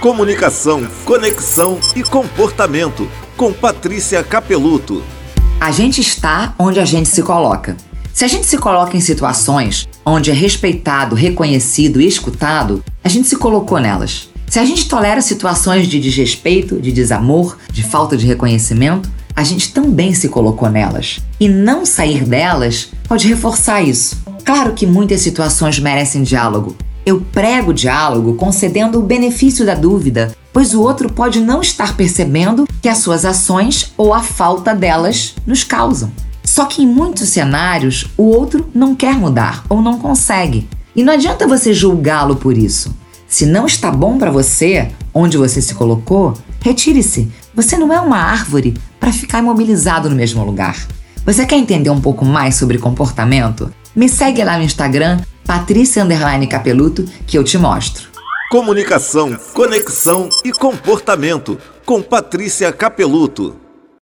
Comunicação, conexão e comportamento. Com Patrícia Capeluto. A gente está onde a gente se coloca. Se a gente se coloca em situações onde é respeitado, reconhecido e escutado, a gente se colocou nelas. Se a gente tolera situações de desrespeito, de desamor, de falta de reconhecimento, a gente também se colocou nelas. E não sair delas pode reforçar isso. Claro que muitas situações merecem diálogo. Eu prego diálogo concedendo o benefício da dúvida, pois o outro pode não estar percebendo que as suas ações ou a falta delas nos causam. Só que em muitos cenários, o outro não quer mudar ou não consegue. E não adianta você julgá-lo por isso. Se não está bom para você, onde você se colocou, retire-se. Você não é uma árvore para ficar imobilizado no mesmo lugar. Você quer entender um pouco mais sobre comportamento? Me segue lá no Instagram, Patrícia Capeluto, que eu te mostro. Comunicação, conexão e comportamento com Patrícia Capeluto.